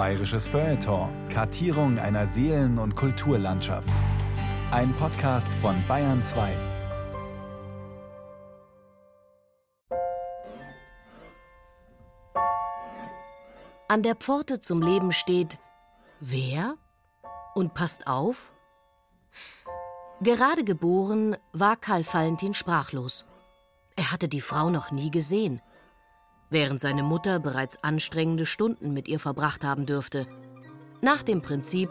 Bayerisches Feuilleton. Kartierung einer Seelen- und Kulturlandschaft. Ein Podcast von Bayern 2. An der Pforte zum Leben steht Wer? Und passt auf? Gerade geboren war Karl Valentin sprachlos. Er hatte die Frau noch nie gesehen, während seine Mutter bereits anstrengende Stunden mit ihr verbracht haben dürfte. Nach dem Prinzip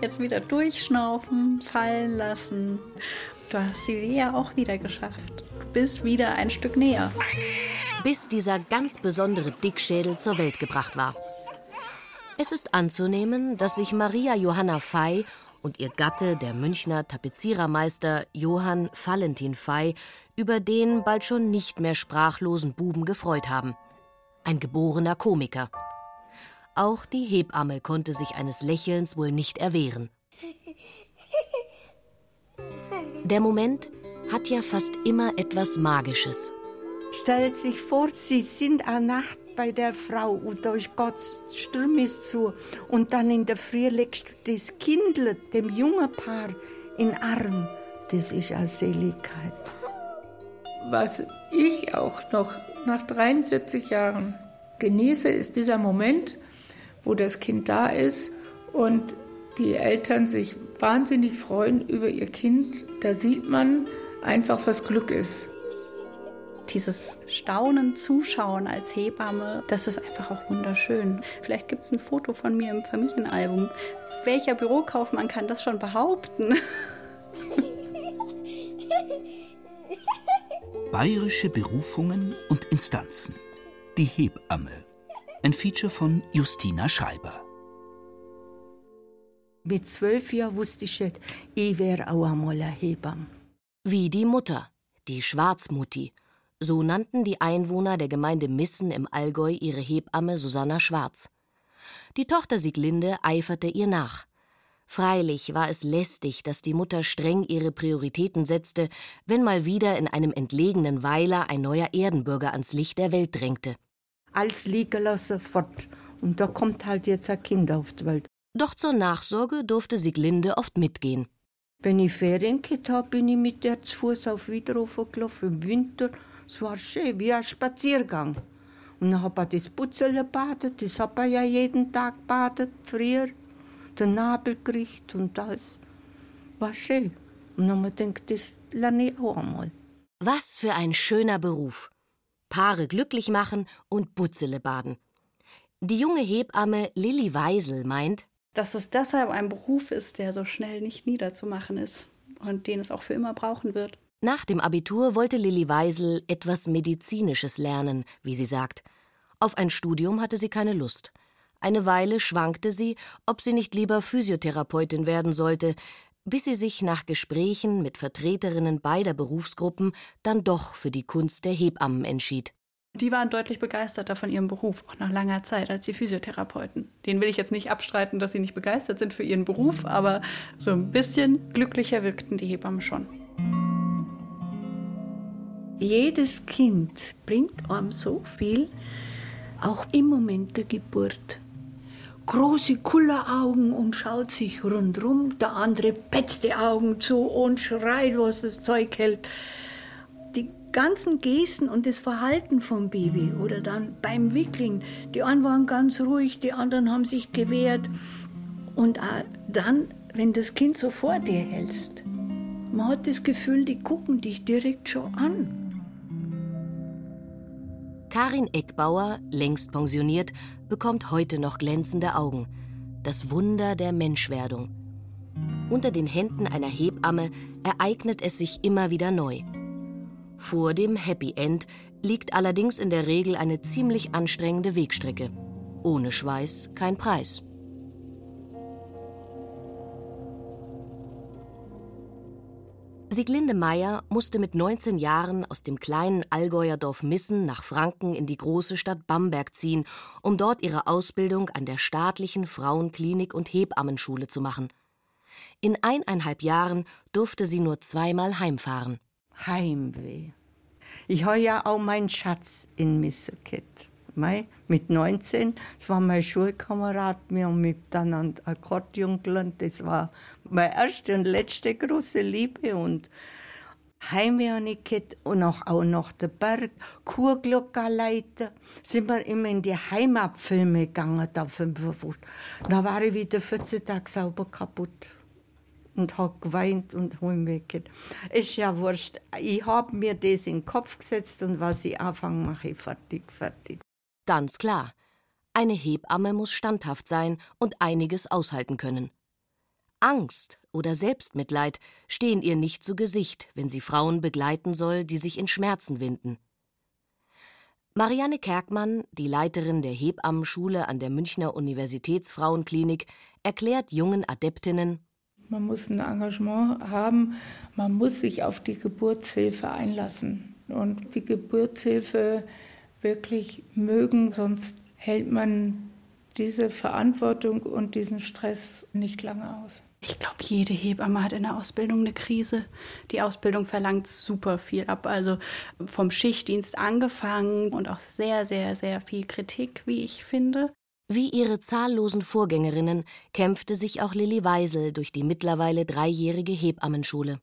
Jetzt wieder durchschnaufen, fallen lassen. Du hast die Lea auch wieder geschafft. Du bist wieder ein Stück näher. bis dieser ganz besondere Dickschädel zur Welt gebracht war. Es ist anzunehmen, dass sich Maria Johanna Fey und ihr Gatte, der Münchner Tapezierermeister Johann Valentin Fey, über den bald schon nicht mehr sprachlosen Buben gefreut haben. Ein geborener Komiker. Auch die Hebamme konnte sich eines Lächelns wohl nicht erwehren. Der Moment hat ja fast immer etwas Magisches. Stellt sich vor, Sie sind eine Nacht bei der Frau und da ist Gott Sturm ist zu und dann in der Früh legst du das Kindle dem jungen Paar in den Arm. Das ist eine Seligkeit. Was ich auch noch nach 43 Jahren genieße, ist dieser Moment, wo das Kind da ist und die Eltern sich wahnsinnig freuen über ihr Kind. Da sieht man einfach, was Glück ist. Dieses Staunen, Zuschauen als Hebamme, das ist einfach auch wunderschön. Vielleicht gibt es ein Foto von mir im Familienalbum. Welcher Bürokaufmann kann das schon behaupten? Bayerische Berufungen und Instanzen. Die Hebamme. Ein Feature von Justina Schreiber. Mit zwölf Jahren wusste ich schon, ich wäre auch einmal eine Hebamme. Wie die Mutter, die Schwarzmutti. So nannten die Einwohner der Gemeinde Missen im Allgäu ihre Hebamme Susanna Schwarz. Die Tochter Sieglinde eiferte ihr nach. Freilich war es lästig, dass die Mutter streng ihre Prioritäten setzte, wenn mal wieder in einem entlegenen Weiler ein neuer Erdenbürger ans Licht der Welt drängte. Alles liegen lassen, fort. Und da kommt halt jetzt ein Kind auf die Welt. Doch zur Nachsorge durfte Sieglinde oft mitgehen. Wenn ich Ferien gehabt habe, bin ich mit der zu Fuß auf Wiederhofen gelaufen im Winter. Es war schön, wie ein Spaziergang. Und dann habe ich das Putzele gebadet, das habe ich ja jeden Tag gebadet, früher. Den Nabel gekriegt und alles. War schön. Und dann habe ich gedacht, das lerne ich auch einmal. Was für ein schöner Beruf. Paare glücklich machen und Butzele baden. Die junge Hebamme Lilly Weisel meint, Dass es deshalb ein Beruf ist, der so schnell nicht niederzumachen ist und den es auch für immer brauchen wird. Nach dem Abitur wollte Lilly Weisel etwas Medizinisches lernen, wie sie sagt. Auf ein Studium hatte sie keine Lust. Eine Weile schwankte sie, ob sie nicht lieber Physiotherapeutin werden sollte, bis sie sich nach Gesprächen mit Vertreterinnen beider Berufsgruppen dann doch für die Kunst der Hebammen entschied. Die waren deutlich begeisterter von ihrem Beruf, auch nach langer Zeit, als die Physiotherapeuten. Den will ich jetzt nicht abstreiten, dass sie nicht begeistert sind für ihren Beruf, aber so ein bisschen glücklicher wirkten die Hebammen schon. Jedes Kind bringt einem so viel, auch im Moment der Geburt. Große Kulleraugen und schaut sich rundrum, der andere petzt die Augen zu und schreit, was das Zeug hält. Die ganzen Gesten und das Verhalten vom Baby oder dann beim Wickeln, die einen waren ganz ruhig, die anderen haben sich gewehrt. Und auch dann, wenn das Kind so vor dir hältst, man hat das Gefühl, die gucken dich direkt schon an. Karin Eckbauer, längst pensioniert, bekommt heute noch glänzende Augen. Das Wunder der Menschwerdung. Unter den Händen einer Hebamme ereignet es sich immer wieder neu. Vor dem Happy End liegt allerdings in der Regel eine ziemlich anstrengende Wegstrecke. Ohne Schweiß kein Preis. Sieglinde Meyer musste mit 19 Jahren aus dem kleinen Allgäuer Dorf Missen nach Franken in die große Stadt Bamberg ziehen, um dort ihre Ausbildung an der staatlichen Frauenklinik und Hebammenschule zu machen. In eineinhalb Jahren durfte sie nur zweimal heimfahren. Heimweh. Ich habe ja auch meinen Schatz in Misse gehabt. Mei, mit 19, das war mein Schulkamerad, wir haben miteinander Akkordeon gelernt. Das war meine erste und letzte große Liebe. Und gehabt und auch, auch noch der Berg, Kurglockerleiter. Sind wir immer in die Heimatfilme gegangen, da 55. Da war ich wieder 14 Tage sauber kaputt und habe geweint und Heimweh gehabt. Ist ja wurscht. Ich habe mir das in den Kopf gesetzt und was ich anfange, mache ich fertig, fertig. Ganz klar. Eine Hebamme muss standhaft sein und einiges aushalten können. Angst oder Selbstmitleid stehen ihr nicht zu Gesicht, wenn sie Frauen begleiten soll, die sich in Schmerzen winden. Marianne Kerkmann, die Leiterin der Hebammenschule an der Münchner Universitätsfrauenklinik, erklärt jungen Adeptinnen, man muss ein Engagement haben, man muss sich auf die Geburtshilfe einlassen und die Geburtshilfe wirklich mögen, sonst hält man diese Verantwortung und diesen Stress nicht lange aus. Ich glaube, jede Hebamme hat in der Ausbildung eine Krise. Die Ausbildung verlangt super viel ab. Also vom Schichtdienst angefangen und auch sehr, sehr, sehr viel Kritik, wie ich finde. Wie ihre zahllosen Vorgängerinnen kämpfte sich auch Lilly Weisel durch die mittlerweile dreijährige Hebammenschule.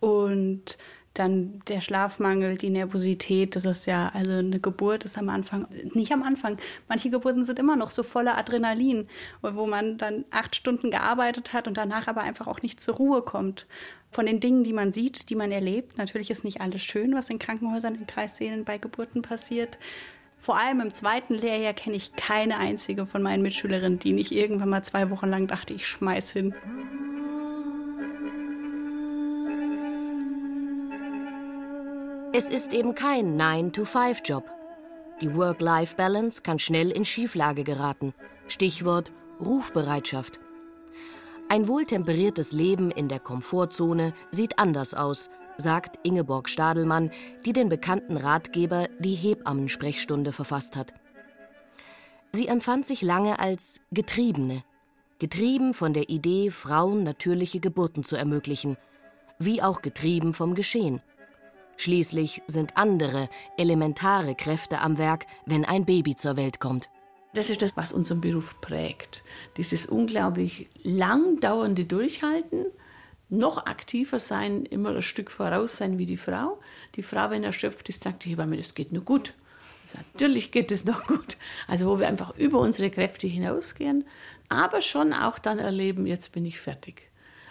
Und dann der Schlafmangel, die Nervosität, das ist ja, also eine Geburt ist am Anfang, nicht am Anfang, manche Geburten sind immer noch so voller Adrenalin, wo man dann acht Stunden gearbeitet hat und danach aber einfach auch nicht zur Ruhe kommt. Von den Dingen, die man sieht, die man erlebt, natürlich ist nicht alles schön, was in Krankenhäusern, in Kreissälen bei Geburten passiert. Vor allem im zweiten Lehrjahr kenne ich keine einzige von meinen Mitschülerinnen, die nicht irgendwann mal zwei Wochen lang dachte, ich schmeiß hin. Es ist eben kein 9-to-5-Job. Die Work-Life-Balance kann schnell in Schieflage geraten. Stichwort Rufbereitschaft. Ein wohltemperiertes Leben in der Komfortzone sieht anders aus, sagt Ingeborg Stadelmann, die den bekannten Ratgeber Die Hebammensprechstunde verfasst hat. Sie empfand sich lange als Getriebene, getrieben von der Idee, Frauen natürliche Geburten zu ermöglichen, wie auch getrieben vom Geschehen. Schließlich sind andere, elementare Kräfte am Werk, wenn ein Baby zur Welt kommt. Das ist das, was unseren Beruf prägt. Dieses unglaublich lang dauernde Durchhalten, noch aktiver sein, immer ein Stück voraus sein wie die Frau. Die Frau, wenn erschöpft ist, sagt die Hebamme, das geht nur gut. Also natürlich geht es noch gut. Also wo wir einfach über unsere Kräfte hinausgehen, aber schon auch dann erleben, jetzt bin ich fertig.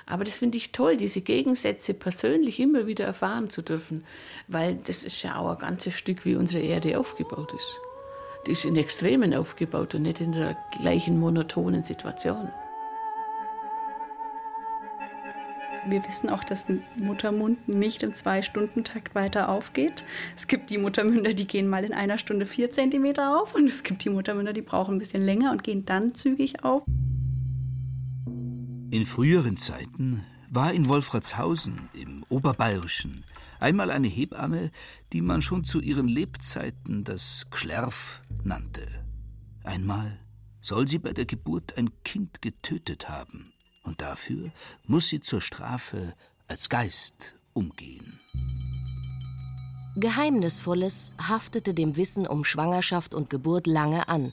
Aber das finde ich toll, diese Gegensätze persönlich immer wieder erfahren zu dürfen, weil das ist ja auch ein ganzes Stück, wie unsere Erde aufgebaut ist. Die ist in Extremen aufgebaut und nicht in der gleichen monotonen Situation. Wir wissen auch, dass ein Muttermund nicht im Zwei-Stunden-Takt weiter aufgeht. Es gibt die Muttermünder, die gehen mal in einer Stunde vier Zentimeter auf und es gibt die Muttermünder, die brauchen ein bisschen länger und gehen dann zügig auf. In früheren Zeiten war in Wolfratshausen im Oberbayerischen einmal eine Hebamme, die man schon zu ihren Lebzeiten das Gschlerf nannte. Einmal soll sie bei der Geburt ein Kind getötet haben und dafür muss sie zur Strafe als Geist umgehen. Geheimnisvolles haftete dem Wissen um Schwangerschaft und Geburt lange an.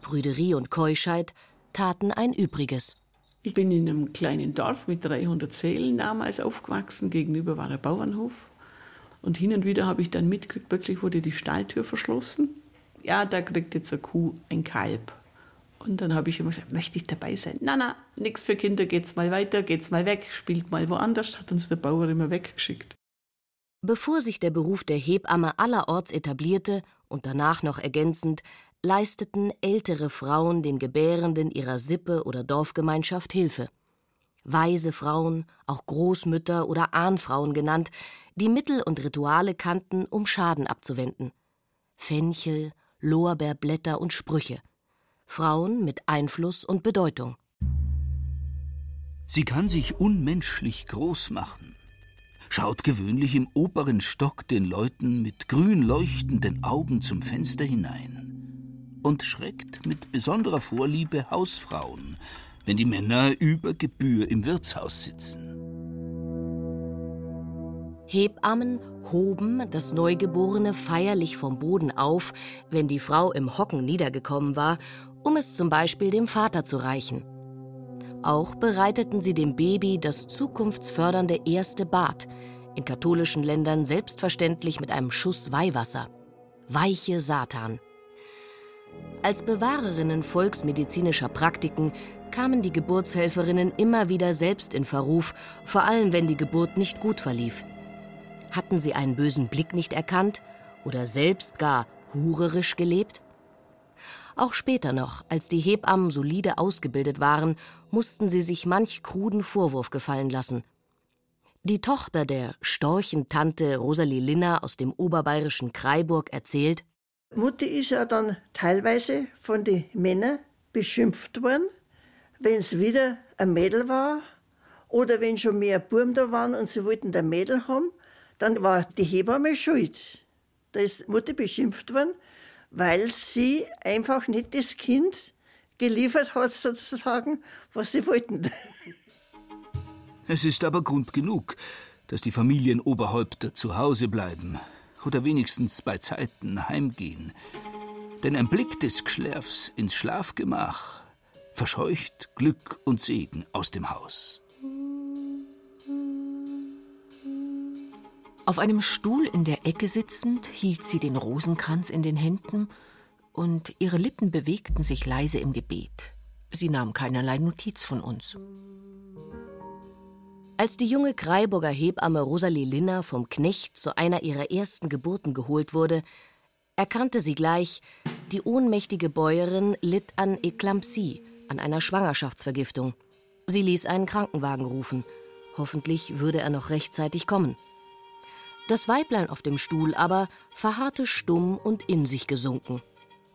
Prüderie und Keuschheit taten ein Übriges. Ich bin in einem kleinen Dorf mit 300 Seelen damals aufgewachsen. Gegenüber war der Bauernhof. Und hin und wieder habe ich dann mitgekriegt, plötzlich wurde die Stalltür verschlossen. Ja, da kriegt jetzt eine Kuh ein Kalb. Und dann habe ich immer gesagt, möchte ich dabei sein? Na, na, nichts für Kinder, geht's mal weiter, geht's mal weg, spielt mal woanders, hat uns der Bauer immer weggeschickt. Bevor sich der Beruf der Hebamme allerorts etablierte und danach noch ergänzend, leisteten ältere Frauen den Gebärenden ihrer Sippe oder Dorfgemeinschaft Hilfe. Weise Frauen, auch Großmütter oder Ahnfrauen genannt, die Mittel und Rituale kannten, um Schaden abzuwenden. Fenchel, Lorbeerblätter und Sprüche – Frauen mit Einfluss und Bedeutung. Sie kann sich unmenschlich groß machen, schaut gewöhnlich im oberen Stock den Leuten mit grün leuchtenden Augen zum Fenster hinein und schreckt mit besonderer Vorliebe Hausfrauen, wenn die Männer über Gebühr im Wirtshaus sitzen. Hebammen hoben das Neugeborene feierlich vom Boden auf, wenn die Frau im Hocken niedergekommen war, um es zum Beispiel dem Vater zu reichen. Auch bereiteten sie dem Baby das zukunftsfördernde erste Bad, in katholischen Ländern selbstverständlich mit einem Schuss Weihwasser. Weiche Satan. Als Bewahrerinnen volksmedizinischer Praktiken kamen die Geburtshelferinnen immer wieder selbst in Verruf, vor allem wenn die Geburt nicht gut verlief. Hatten sie einen bösen Blick nicht erkannt oder selbst gar hurerisch gelebt? Auch später noch, als die Hebammen solide ausgebildet waren, mussten sie sich manch kruden Vorwurf gefallen lassen. Die Tochter der Storchentante Rosalie Linner aus dem oberbayerischen Kreiburg erzählt, Mutti ist ja dann teilweise von den Männern beschimpft worden, wenn es wieder ein Mädel war oder wenn schon mehr Burm da waren und sie wollten ein Mädel haben, dann war die Hebamme schuld. Da ist Mutter beschimpft worden, weil sie einfach nicht das Kind geliefert hat, sozusagen, was sie wollten. Es ist aber Grund genug, dass die Familienoberhäupter zu Hause bleiben oder wenigstens bei Zeiten heimgehen. Denn ein Blick des Geschlärfs ins Schlafgemach verscheucht Glück und Segen aus dem Haus. Auf einem Stuhl in der Ecke sitzend hielt sie den Rosenkranz in den Händen und ihre Lippen bewegten sich leise im Gebet. Sie nahm keinerlei Notiz von uns. Als die junge Kreiburger Hebamme Rosalie Linner vom Knecht zu einer ihrer ersten Geburten geholt wurde, erkannte sie gleich, die ohnmächtige Bäuerin litt an Eklampsie, an einer Schwangerschaftsvergiftung. Sie ließ einen Krankenwagen rufen. Hoffentlich würde er noch rechtzeitig kommen. Das Weiblein auf dem Stuhl aber verharrte stumm und in sich gesunken.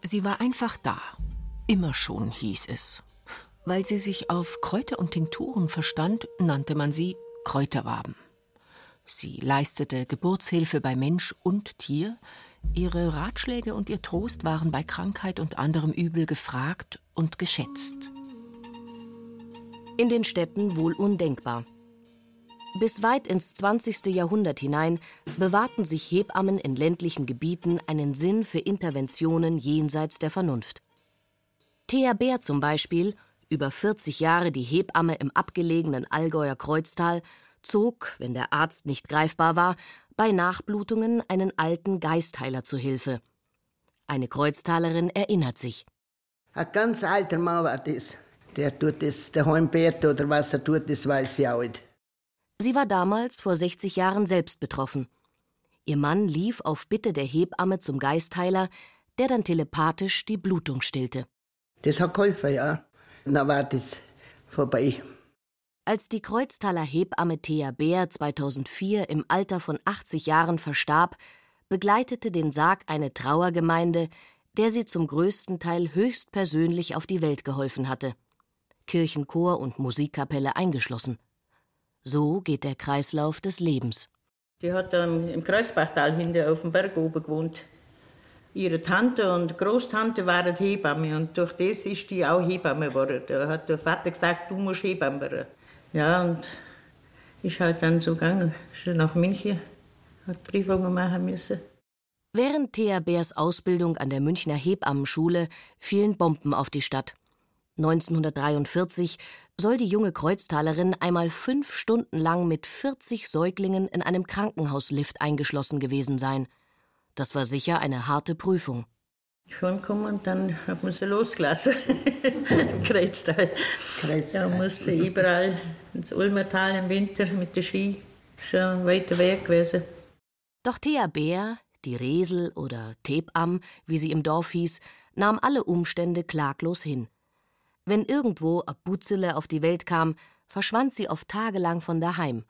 Sie war einfach da. Immer schon hieß es. Weil sie sich auf Kräuter und Tinkturen verstand, nannte man sie Kräuterwaben. Sie leistete Geburtshilfe bei Mensch und Tier. Ihre Ratschläge und ihr Trost waren bei Krankheit und anderem Übel gefragt und geschätzt. In den Städten wohl undenkbar. Bis weit ins 20. Jahrhundert hinein bewahrten sich Hebammen in ländlichen Gebieten einen Sinn für Interventionen jenseits der Vernunft. Thea Bär zum Beispiel, über 40 Jahre die Hebamme im abgelegenen Allgäuer Kreuztal, zog, wenn der Arzt nicht greifbar war, bei Nachblutungen einen alten Geistheiler zu Hilfe. Eine Kreuztalerin erinnert sich. Ein ganz alter Mann war das. Der tut das daheim beten oder was er tut, das weiß ich auch nicht. Sie war damals vor 60 Jahren selbst betroffen. Ihr Mann lief auf Bitte der Hebamme zum Geistheiler, der dann telepathisch die Blutung stillte. Das hat geholfen, ja. Dann war das vorbei. Als die Kreuztaler Hebamme Thea Bär 2004 im Alter von 80 Jahren verstarb, begleitete den Sarg eine Trauergemeinde, der sie zum größten Teil höchstpersönlich auf die Welt geholfen hatte. Kirchenchor und Musikkapelle eingeschlossen. So geht der Kreislauf des Lebens. Die hat ähm, im Kreuzbachtal hinter auf dem Berg oben gewohnt. Ihre Tante und Großtante waren Hebamme und durch das ist die auch Hebamme geworden. Da hat der Vater gesagt, du musst Hebamme werden. Ja, und ist halt dann so gegangen. Ist nach München, hat Prüfungen machen müssen. Während Thea Bärs Ausbildung an der Münchner Hebammenschule fielen Bomben auf die Stadt. 1943 soll die junge Kreuztalerin einmal fünf Stunden lang mit 40 Säuglingen in einem Krankenhauslift eingeschlossen gewesen sein. Das war sicher eine harte Prüfung. Schon kommen und dann hat man sie losgelassen. Kreuztal. Kreuztal. Da muss sie überall ins Ulmertal im Winter mit der Ski. Schon weiter weg gewesen. Doch Thea Bär, die Resel oder Tebam, wie sie im Dorf hieß, nahm alle Umstände klaglos hin. Wenn irgendwo a Butzele auf die Welt kam, verschwand sie oft tagelang von daheim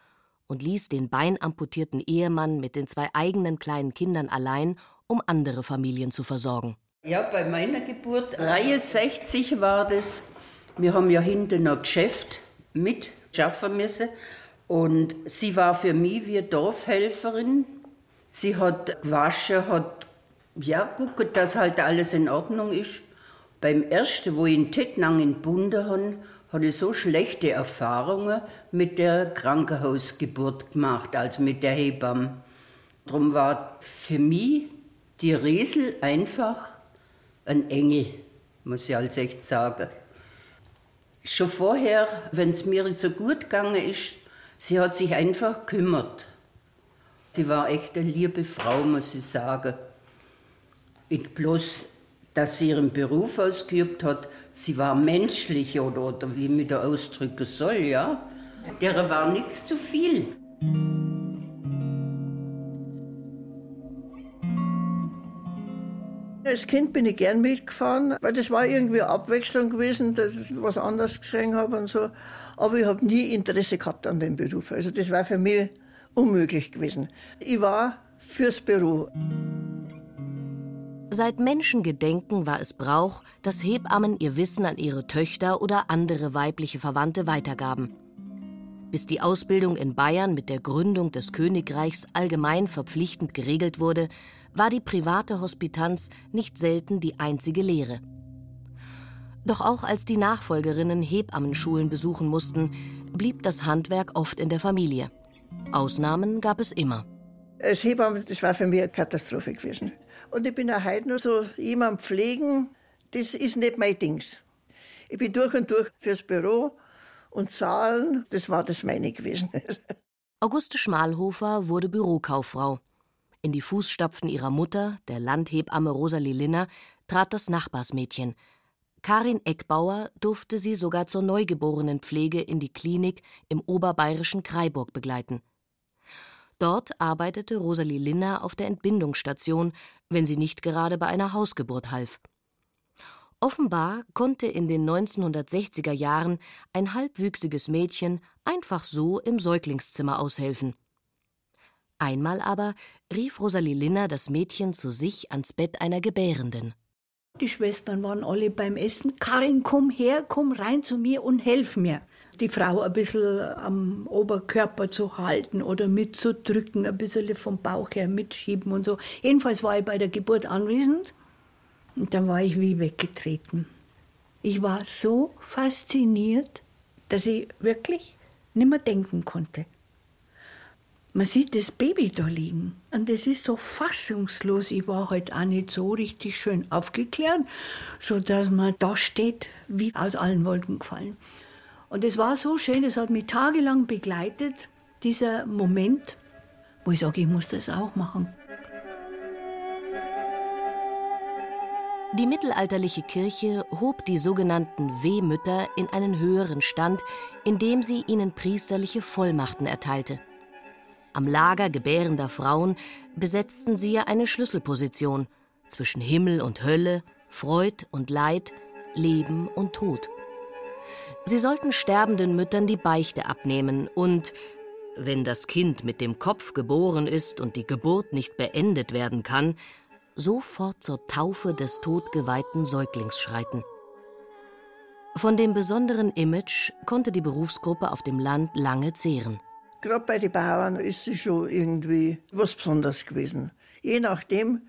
und ließ den beinamputierten Ehemann mit den zwei eigenen kleinen Kindern allein, um andere Familien zu versorgen. Ja, bei meiner Geburt, Reihe 60 war das. Wir haben ja hinten noch Geschäft mit schaffen müssen. Und sie war für mich wie Dorfhelferin. Sie hat gewaschen, hat ja, guckt, dass halt alles in Ordnung ist. Beim ersten, wo ich in Tettnang in Bunde habe, hatte so schlechte Erfahrungen mit der Krankenhausgeburt gemacht, also mit der Hebamme. Darum war für mich die Riesel einfach ein Engel, muss ich als echt sagen. Schon vorher, wenn es mir nicht so gut gegangen ist, sie hat sich einfach gekümmert. Sie war echt eine liebe Frau, muss ich sagen. Nicht bloß, dass sie ihren Beruf ausgeübt hat, sie war menschlich oder, oder wie ich da ausdrücken soll, ja. Der war nichts zu viel. Als Kind bin ich gern mitgefahren, weil das war irgendwie eine Abwechslung gewesen, dass ich was anderes gesehen habe und so. Aber ich habe nie Interesse gehabt an dem Beruf. Also das war für mich unmöglich gewesen. Ich war fürs Büro. Seit Menschengedenken war es Brauch, dass Hebammen ihr Wissen an ihre Töchter oder andere weibliche Verwandte weitergaben. Bis die Ausbildung in Bayern mit der Gründung des Königreichs allgemein verpflichtend geregelt wurde, war die private Hospitanz nicht selten die einzige Lehre. Doch auch als die Nachfolgerinnen Hebammenschulen besuchen mussten, blieb das Handwerk oft in der Familie. Ausnahmen gab es immer. Als Hebamme, das war für mich eine Katastrophe gewesen. Und ich bin auch heute nur so jemand pflegen, das ist nicht mein Dings. Ich bin durch und durch fürs Büro und Zahlen, das war das meine gewesen. Auguste Schmalhofer wurde Bürokauffrau. In die Fußstapfen ihrer Mutter, der Landhebamme Rosalie Linner, trat das Nachbarsmädchen. Karin Eckbauer durfte sie sogar zur Neugeborenenpflege in die Klinik im oberbayerischen Kreiburg begleiten. Dort arbeitete Rosalie Linner auf der Entbindungsstation, wenn sie nicht gerade bei einer Hausgeburt half. Offenbar konnte in den 1960er Jahren ein halbwüchsiges Mädchen einfach so im Säuglingszimmer aushelfen. Einmal aber rief Rosalie Linner das Mädchen zu sich ans Bett einer Gebärenden. Die Schwestern waren alle beim Essen. Karin, komm her, komm rein zu mir und helf mir. Die Frau ein bisschen am Oberkörper zu halten oder mitzudrücken, ein bisschen vom Bauch her mitschieben und so. Jedenfalls war ich bei der Geburt anwesend und dann war ich wie weggetreten. Ich war so fasziniert, dass ich wirklich nicht mehr denken konnte. Man sieht das Baby da liegen und das ist so fassungslos. Ich war halt auch nicht so richtig schön aufgeklärt, so dass man da steht wie aus allen Wolken gefallen. Und es war so schön, es hat mich tagelang begleitet, dieser Moment, wo ich sage, ich muss das auch machen. Die mittelalterliche Kirche hob die sogenannten Wehmütter in einen höheren Stand, indem sie ihnen priesterliche Vollmachten erteilte. Am Lager gebärender Frauen besetzten sie eine Schlüsselposition zwischen Himmel und Hölle, Freud und Leid, Leben und Tod. Sie sollten sterbenden Müttern die Beichte abnehmen und, wenn das Kind mit dem Kopf geboren ist und die Geburt nicht beendet werden kann, sofort zur Taufe des todgeweihten Säuglings schreiten. Von dem besonderen Image konnte die Berufsgruppe auf dem Land lange zehren. Gerade bei den Bauern ist sie schon irgendwie was Besonderes gewesen. Je nachdem,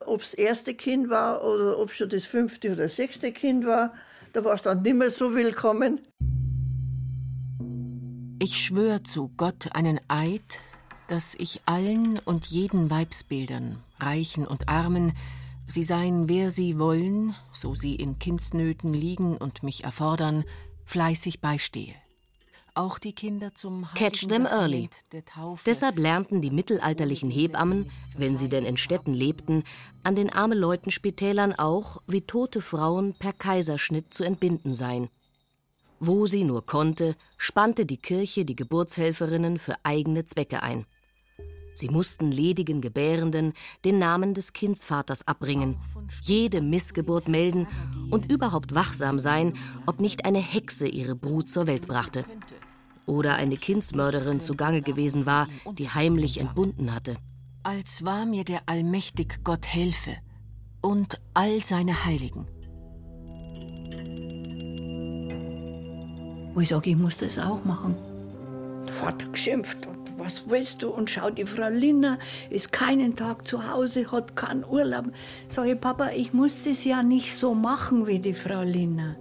ob das erste Kind war oder ob schon das fünfte oder sechste Kind war, da war es dann nicht mehr so willkommen. Ich schwöre zu Gott einen Eid, dass ich allen und jeden Weibsbildern, Reichen und Armen, sie seien wer sie wollen, so sie in Kindsnöten liegen und mich erfordern, fleißig beistehe. Auch die Kinder zum Catch them early. Deshalb lernten die mittelalterlichen Hebammen, wenn sie denn in Städten lebten, an den armen Leutenspitälern auch, wie tote Frauen per Kaiserschnitt zu entbinden seien. Wo sie nur konnte, spannte die Kirche die Geburtshelferinnen für eigene Zwecke ein. Sie mussten ledigen Gebärenden den Namen des Kindsvaters abbringen, jede Missgeburt melden und überhaupt wachsam sein, ob nicht eine Hexe ihre Brut zur Welt brachte. Oder eine Kindsmörderin zugange gewesen war, die heimlich entbunden hatte. Als war mir der allmächtig Gott helfe und all seine Heiligen. Wo ich sage, ich muss das auch machen. Der Vater geschimpft was willst du? Und schau, die Frau Linner ist keinen Tag zu Hause, hat keinen Urlaub. Sag ich, Papa, ich muss das ja nicht so machen wie die Frau Linner.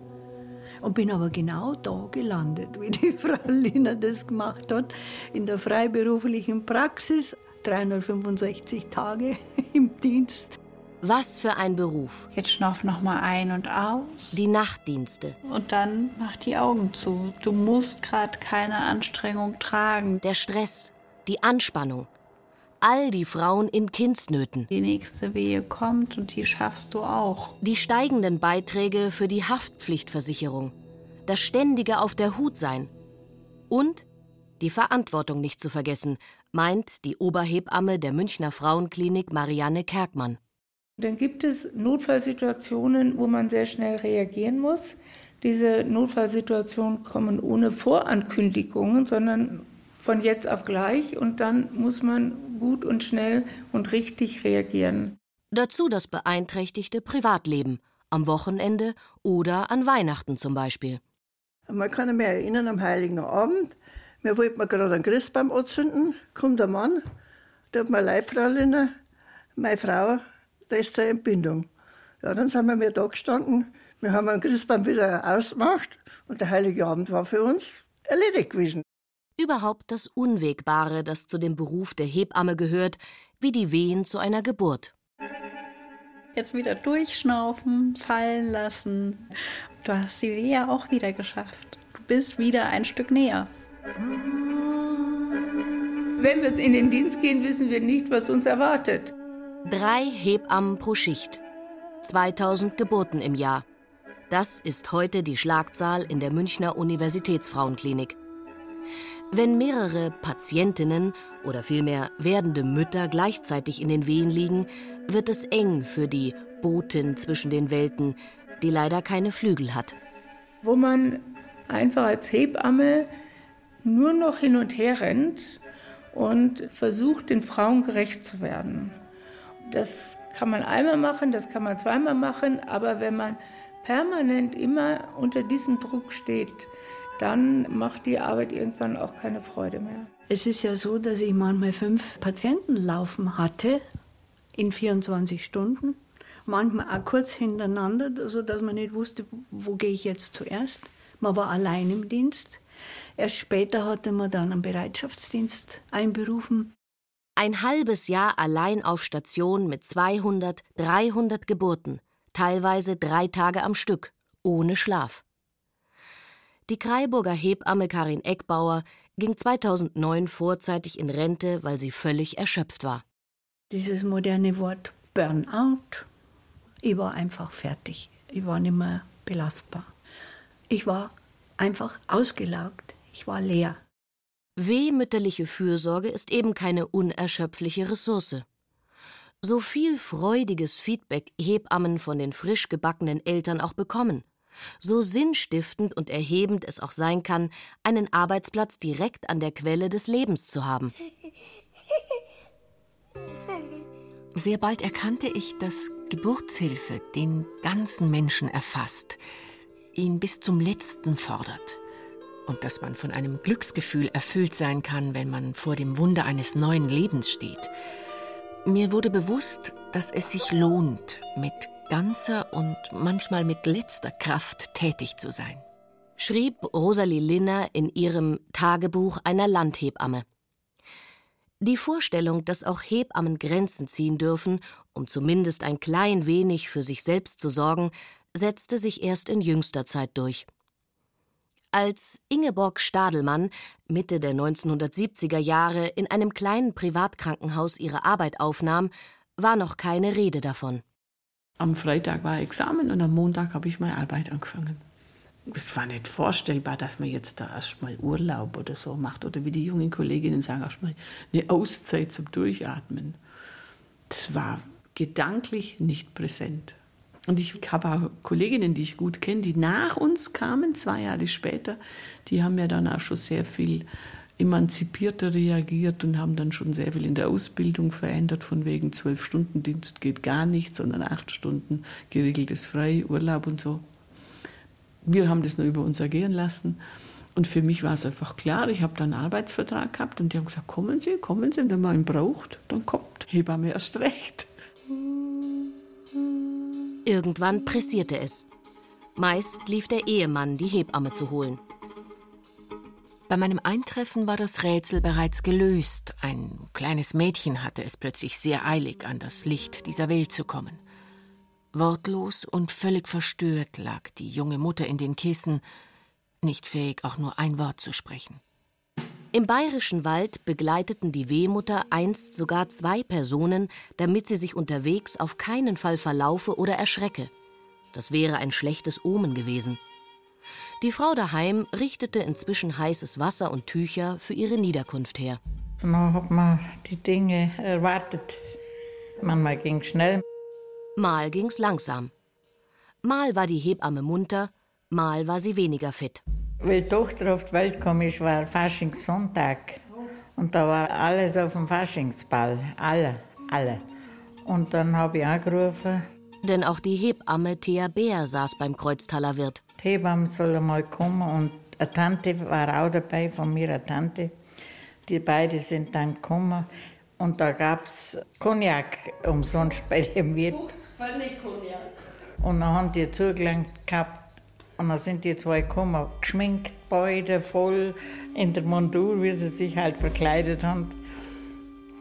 und bin aber genau da gelandet, wie die Frau Lina das gemacht hat, in der freiberuflichen Praxis, 365 Tage im Dienst. Was für ein Beruf. Jetzt schnauf noch mal ein und aus. Die Nachtdienste. Und dann mach die Augen zu. Du musst gerade keine Anstrengung tragen. Der Stress, die Anspannung. All die Frauen in Kindsnöten. Die nächste Wehe kommt und die schaffst du auch. Die steigenden Beiträge für die Haftpflichtversicherung. Das ständige Auf der Hut sein. Und die Verantwortung nicht zu vergessen, meint die Oberhebamme der Münchner Frauenklinik Marianne Kerkmann. Dann gibt es Notfallsituationen, wo man sehr schnell reagieren muss. Diese Notfallsituationen kommen ohne Vorankündigungen, sondern von jetzt auf gleich und dann muss man gut und schnell und richtig reagieren. Dazu das beeinträchtigte Privatleben, am Wochenende oder an Weihnachten zum Beispiel. Man kann mich erinnern, am Heiligen Abend, wir wollten gerade einen Christbaum anzünden, kommt der Mann, da hat mir Leibfräulein, meine Frau, da ist seine Entbindung. Ja, dann sind wir mir da gestanden, wir haben einen Christbaum wieder ausgemacht und der Heilige Abend war für uns erledigt gewesen. Überhaupt das Unwegbare, das zu dem Beruf der Hebamme gehört, wie die Wehen zu einer Geburt. Jetzt wieder durchschnaufen, fallen lassen. Du hast die Wehe auch wieder geschafft. Du bist wieder ein Stück näher. Wenn wir in den Dienst gehen, wissen wir nicht, was uns erwartet. Drei Hebammen pro Schicht. 2000 Geburten im Jahr. Das ist heute die Schlagzahl in der Münchner Universitätsfrauenklinik. Wenn mehrere Patientinnen oder vielmehr werdende Mütter gleichzeitig in den Wehen liegen, wird es eng für die Botin zwischen den Welten, die leider keine Flügel hat. Wo man einfach als Hebamme nur noch hin und her rennt und versucht, den Frauen gerecht zu werden. Das kann man einmal machen, das kann man zweimal machen, aber wenn man permanent immer unter diesem Druck steht, dann macht die Arbeit irgendwann auch keine Freude mehr. Es ist ja so, dass ich manchmal fünf Patienten laufen hatte in 24 Stunden, manchmal auch kurz hintereinander, sodass man nicht wusste, wo gehe ich jetzt zuerst. Man war allein im Dienst. Erst später hatte man dann einen Bereitschaftsdienst einberufen. Ein halbes Jahr allein auf Station mit 200, 300 Geburten, teilweise drei Tage am Stück, ohne Schlaf. Die Kreiburger Hebamme Karin Eckbauer ging 2009 vorzeitig in Rente, weil sie völlig erschöpft war. Dieses moderne Wort Burnout. Ich war einfach fertig. Ich war nicht mehr belastbar. Ich war einfach ausgelaugt. Ich war leer. Wehmütterliche Fürsorge ist eben keine unerschöpfliche Ressource. So viel freudiges Feedback Hebammen von den frisch gebackenen Eltern auch bekommen, so sinnstiftend und erhebend es auch sein kann, einen Arbeitsplatz direkt an der Quelle des Lebens zu haben. Sehr bald erkannte ich, dass Geburtshilfe den ganzen Menschen erfasst, ihn bis zum Letzten fordert und dass man von einem Glücksgefühl erfüllt sein kann, wenn man vor dem Wunder eines neuen Lebens steht. Mir wurde bewusst, dass es sich lohnt, mit ganzer und manchmal mit letzter Kraft tätig zu sein. Schrieb Rosalie Linner in ihrem Tagebuch einer Landhebamme. Die Vorstellung, dass auch Hebammen Grenzen ziehen dürfen, um zumindest ein klein wenig für sich selbst zu sorgen, setzte sich erst in jüngster Zeit durch. Als Ingeborg Stadelmann Mitte der 1970er Jahre in einem kleinen Privatkrankenhaus ihre Arbeit aufnahm, war noch keine Rede davon. Am Freitag war Examen und am Montag habe ich meine Arbeit angefangen. Es war nicht vorstellbar, dass man jetzt da erstmal Urlaub oder so macht oder wie die jungen Kolleginnen sagen, erstmal eine Auszeit zum Durchatmen. Das war gedanklich nicht präsent. Und ich habe auch Kolleginnen, die ich gut kenne, die nach uns kamen, zwei Jahre später, die haben ja dann auch schon sehr viel emanzipierter reagiert und haben dann schon sehr viel in der Ausbildung verändert, von wegen zwölf Stunden Dienst geht gar nicht, sondern acht Stunden geregeltes Frei, Urlaub und so. Wir haben das nur über uns ergehen lassen. Und für mich war es einfach klar, ich habe dann einen Arbeitsvertrag gehabt und die haben gesagt, kommen Sie, kommen Sie, wenn man ihn braucht, dann kommt Hebamme erst recht. Irgendwann pressierte es. Meist lief der Ehemann, die Hebamme zu holen. Bei meinem Eintreffen war das Rätsel bereits gelöst. Ein kleines Mädchen hatte es plötzlich sehr eilig, an das Licht dieser Welt zu kommen. Wortlos und völlig verstört lag die junge Mutter in den Kissen, nicht fähig, auch nur ein Wort zu sprechen. Im bayerischen Wald begleiteten die Wehmutter einst sogar zwei Personen, damit sie sich unterwegs auf keinen Fall verlaufe oder erschrecke. Das wäre ein schlechtes Omen gewesen. Die Frau daheim richtete inzwischen heißes Wasser und Tücher für ihre Niederkunft her. Dann hat man die Dinge erwartet. Manchmal ging es schnell. Mal ging's langsam. Mal war die Hebamme munter, mal war sie weniger fit. Weil die Tochter auf die Welt gekommen ist, war Faschingssonntag. Und da war alles auf dem Faschingsball. Alle, alle. Und dann habe ich angerufen. Denn auch die Hebamme Thea Bär saß beim Kreuztaler Wirt. Die Hebamme soll mal kommen und eine Tante war auch dabei, von mir eine Tante. Die beiden sind dann gekommen und da gab es Cognac umsonst bei dem Wirt. 50 Pfennig Cognac. Und dann haben die zugelangt gehabt und dann sind die zwei gekommen, geschminkt, beide voll in der Montur, wie sie sich halt verkleidet haben.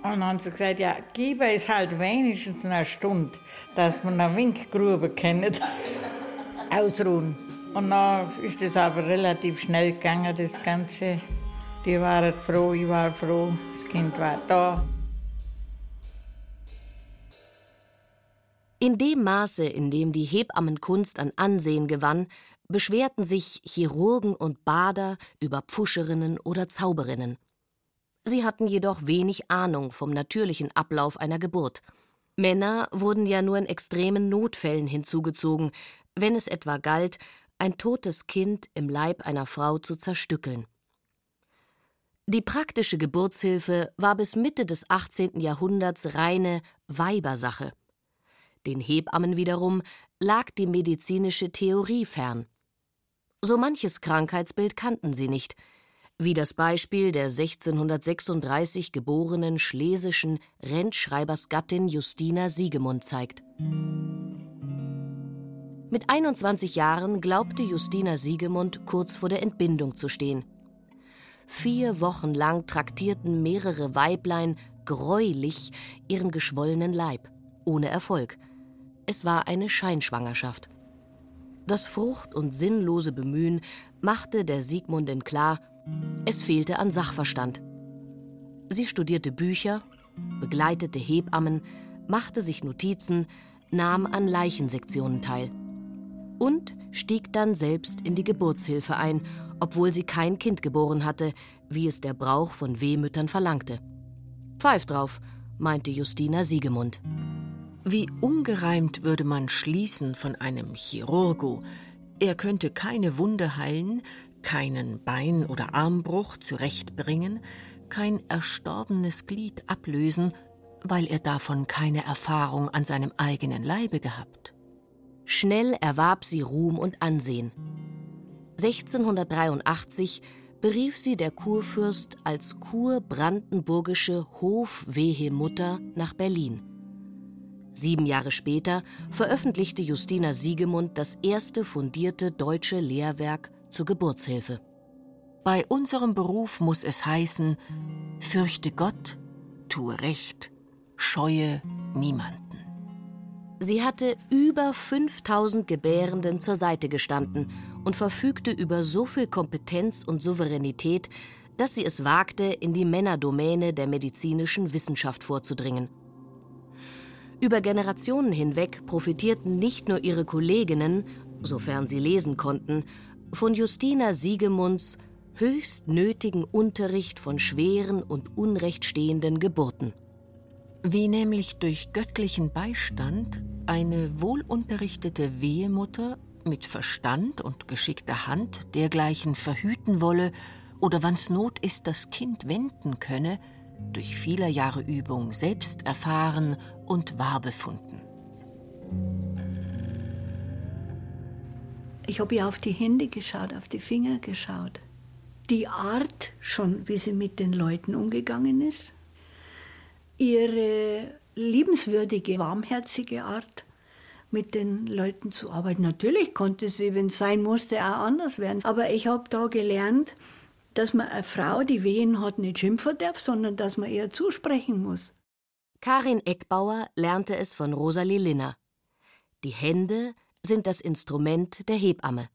Und dann haben sie gesagt, ja, gib es halt wenigstens eine Stunde, dass man eine Winkgrube kennt. Ausruhen. Und dann ist es aber relativ schnell gegangen, das Ganze. Die waren froh, ich war froh, das Kind war da. In dem Maße, in dem die Hebammenkunst an Ansehen gewann, beschwerten sich Chirurgen und Bader über Pfuscherinnen oder Zauberinnen. Sie hatten jedoch wenig Ahnung vom natürlichen Ablauf einer Geburt. Männer wurden ja nur in extremen Notfällen hinzugezogen, wenn es etwa galt, ein totes Kind im Leib einer Frau zu zerstückeln. Die praktische Geburtshilfe war bis Mitte des 18. Jahrhunderts reine Weibersache. Den Hebammen wiederum lag die medizinische Theorie fern. So manches Krankheitsbild kannten sie nicht, wie das Beispiel der 1636 geborenen schlesischen Rentschreibersgattin Justina Siegemund zeigt. Mit 21 Jahren glaubte Justina Siegemund kurz vor der Entbindung zu stehen. Vier Wochen lang traktierten mehrere Weiblein greulich ihren geschwollenen Leib, ohne Erfolg. Es war eine Scheinschwangerschaft. Das frucht- und sinnlose Bemühen machte der Siegmundin klar, es fehlte an Sachverstand. Sie studierte Bücher, begleitete Hebammen, machte sich Notizen, nahm an Leichensektionen teil. Und stieg dann selbst in die Geburtshilfe ein, obwohl sie kein Kind geboren hatte, wie es der Brauch von Wehmüttern verlangte. Pfeif drauf, meinte Justina Siegemund. Wie ungereimt würde man schließen von einem Chirurgo, er könnte keine Wunde heilen, keinen Bein- oder Armbruch zurechtbringen, kein erstorbenes Glied ablösen, weil er davon keine Erfahrung an seinem eigenen Leibe gehabt. Schnell erwarb sie Ruhm und Ansehen. 1683 berief sie der Kurfürst als kurbrandenburgische Hofwehemutter nach Berlin. Sieben Jahre später veröffentlichte Justina Siegemund das erste fundierte deutsche Lehrwerk zur Geburtshilfe. Bei unserem Beruf muss es heißen, fürchte Gott, tue Recht, scheue niemanden. Sie hatte über 5000 Gebärenden zur Seite gestanden und verfügte über so viel Kompetenz und Souveränität, dass sie es wagte, in die Männerdomäne der medizinischen Wissenschaft vorzudringen. Über Generationen hinweg profitierten nicht nur ihre Kolleginnen, sofern sie lesen konnten, von Justina Siegemunds höchst nötigen Unterricht von schweren und unrechtstehenden Geburten. Wie nämlich durch göttlichen Beistand eine wohlunterrichtete Wehemutter mit Verstand und geschickter Hand dergleichen verhüten wolle oder wann's Not ist, das Kind wenden könne, durch vieler Jahre Übung selbst erfahren und wahr befunden. Ich habe ihr auf die Hände geschaut, auf die Finger geschaut. Die Art, schon wie sie mit den Leuten umgegangen ist, ihre liebenswürdige, warmherzige Art mit den Leuten zu arbeiten. Natürlich konnte sie, wenn es sein musste, auch anders werden. Aber ich habe da gelernt, dass man eine Frau, die Wehen hat, nicht schimpfen darf, sondern dass man ihr zusprechen muss. Karin Eckbauer lernte es von Rosalie Linner. Die Hände sind das Instrument der Hebamme.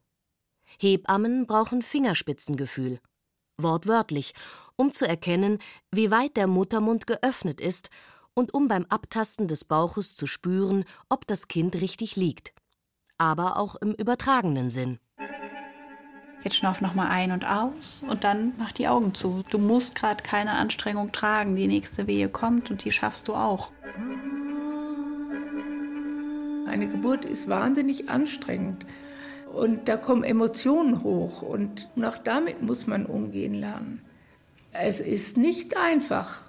Hebammen brauchen Fingerspitzengefühl. Wortwörtlich, um zu erkennen, wie weit der Muttermund geöffnet ist und um beim Abtasten des Bauches zu spüren, ob das Kind richtig liegt. Aber auch im übertragenen Sinn. Jetzt schnauf nochmal ein und aus und dann mach die Augen zu. Du musst gerade keine Anstrengung tragen. Die nächste Wehe kommt und die schaffst du auch. Eine Geburt ist wahnsinnig anstrengend. Und da kommen Emotionen hoch und auch damit muss man umgehen lernen. Es ist nicht einfach,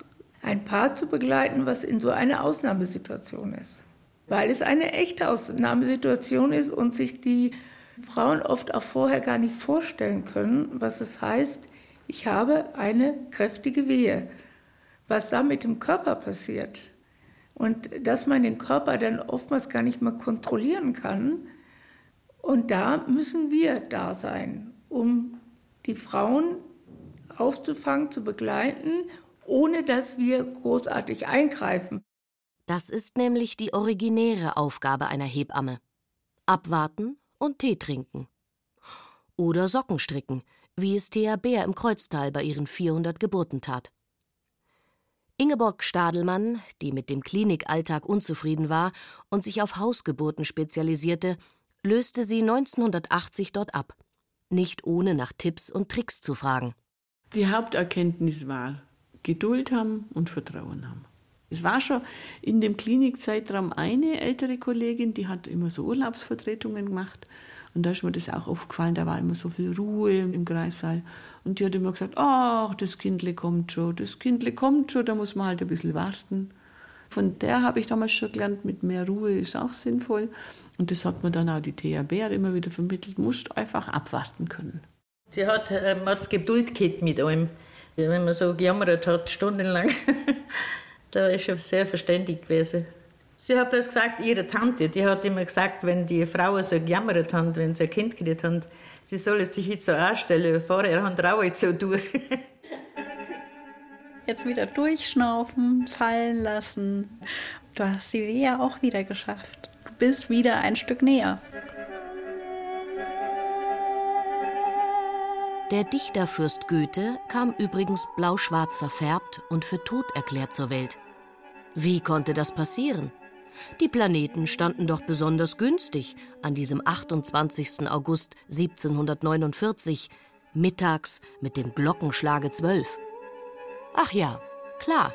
ein Paar zu begleiten, was in so einer Ausnahmesituation ist. Weil es eine echte Ausnahmesituation ist und sich die Frauen oft auch vorher gar nicht vorstellen können, was es heißt, ich habe eine kräftige Wehe. Was da mit dem Körper passiert und dass man den Körper dann oftmals gar nicht mehr kontrollieren kann, und da müssen wir da sein, um die Frauen aufzufangen, zu begleiten, ohne dass wir großartig eingreifen. Das ist nämlich die originäre Aufgabe einer Hebamme. Abwarten und Tee trinken. Oder Socken stricken, wie es Thea Bär im Kreuztal bei ihren 400 Geburten tat. Ingeborg Stadelmann, die mit dem Klinikalltag unzufrieden war und sich auf Hausgeburten spezialisierte, löste sie 1980 dort ab, nicht ohne nach Tipps und Tricks zu fragen. Die Haupterkenntnis war Geduld haben und Vertrauen haben. Es war schon in dem Klinikzeitraum eine ältere Kollegin, die hat immer so Urlaubsvertretungen gemacht. Und da ist mir das auch aufgefallen, da war immer so viel Ruhe im Kreissaal. Und die hat immer gesagt, ach, das Kindle kommt schon, das Kindle kommt schon, da muss man halt ein bisschen warten. Von der habe ich damals schon gelernt, mit mehr Ruhe ist auch sinnvoll. Und das hat mir dann auch die Bär immer wieder vermittelt, musst einfach abwarten können. Sie hat, äh, hat Geduld gehabt mit allem. Wenn man so gejammert hat, stundenlang, da ist sie sehr verständig gewesen. Sie hat bloß gesagt, ihre Tante, die hat immer gesagt, wenn die Frauen so gejammert haben, wenn sie ein Kind gekriegt haben, sie sollen sich jetzt so anstellen, vorher haben auch jetzt so durch. Jetzt wieder durchschnaufen, fallen lassen. Du hast die Wehe auch wieder geschafft bist wieder ein Stück näher. Der Dichterfürst Goethe kam übrigens blau-schwarz verfärbt und für tot erklärt zur Welt. Wie konnte das passieren? Die Planeten standen doch besonders günstig an diesem 28. August 1749, mittags mit dem Glockenschlage zwölf. Ach ja, klar,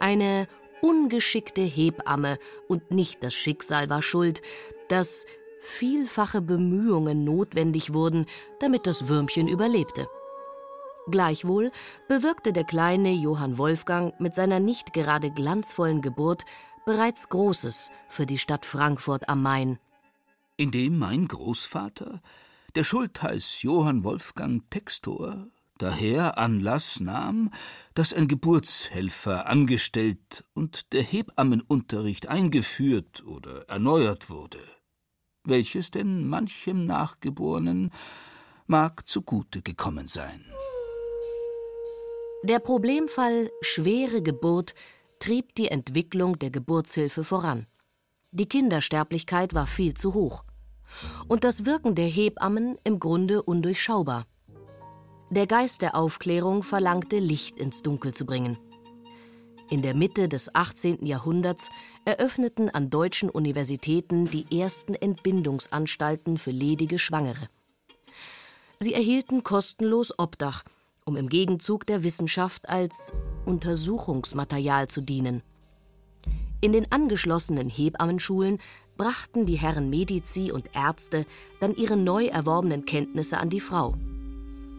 eine ungeschickte Hebamme und nicht das Schicksal war schuld, dass vielfache Bemühungen notwendig wurden, damit das Würmchen überlebte. Gleichwohl bewirkte der kleine Johann Wolfgang mit seiner nicht gerade glanzvollen Geburt bereits Großes für die Stadt Frankfurt am Main. Indem mein Großvater, der Schultheiß Johann Wolfgang Textor, daher Anlass nahm, dass ein Geburtshelfer angestellt und der Hebammenunterricht eingeführt oder erneuert wurde, welches denn manchem Nachgeborenen mag zugute gekommen sein. Der Problemfall schwere Geburt trieb die Entwicklung der Geburtshilfe voran. Die Kindersterblichkeit war viel zu hoch und das Wirken der Hebammen im Grunde undurchschaubar. Der Geist der Aufklärung verlangte, Licht ins Dunkel zu bringen. In der Mitte des 18. Jahrhunderts eröffneten an deutschen Universitäten die ersten Entbindungsanstalten für ledige Schwangere. Sie erhielten kostenlos Obdach, um im Gegenzug der Wissenschaft als Untersuchungsmaterial zu dienen. In den angeschlossenen Hebammenschulen brachten die Herren Medici und Ärzte dann ihre neu erworbenen Kenntnisse an die Frau.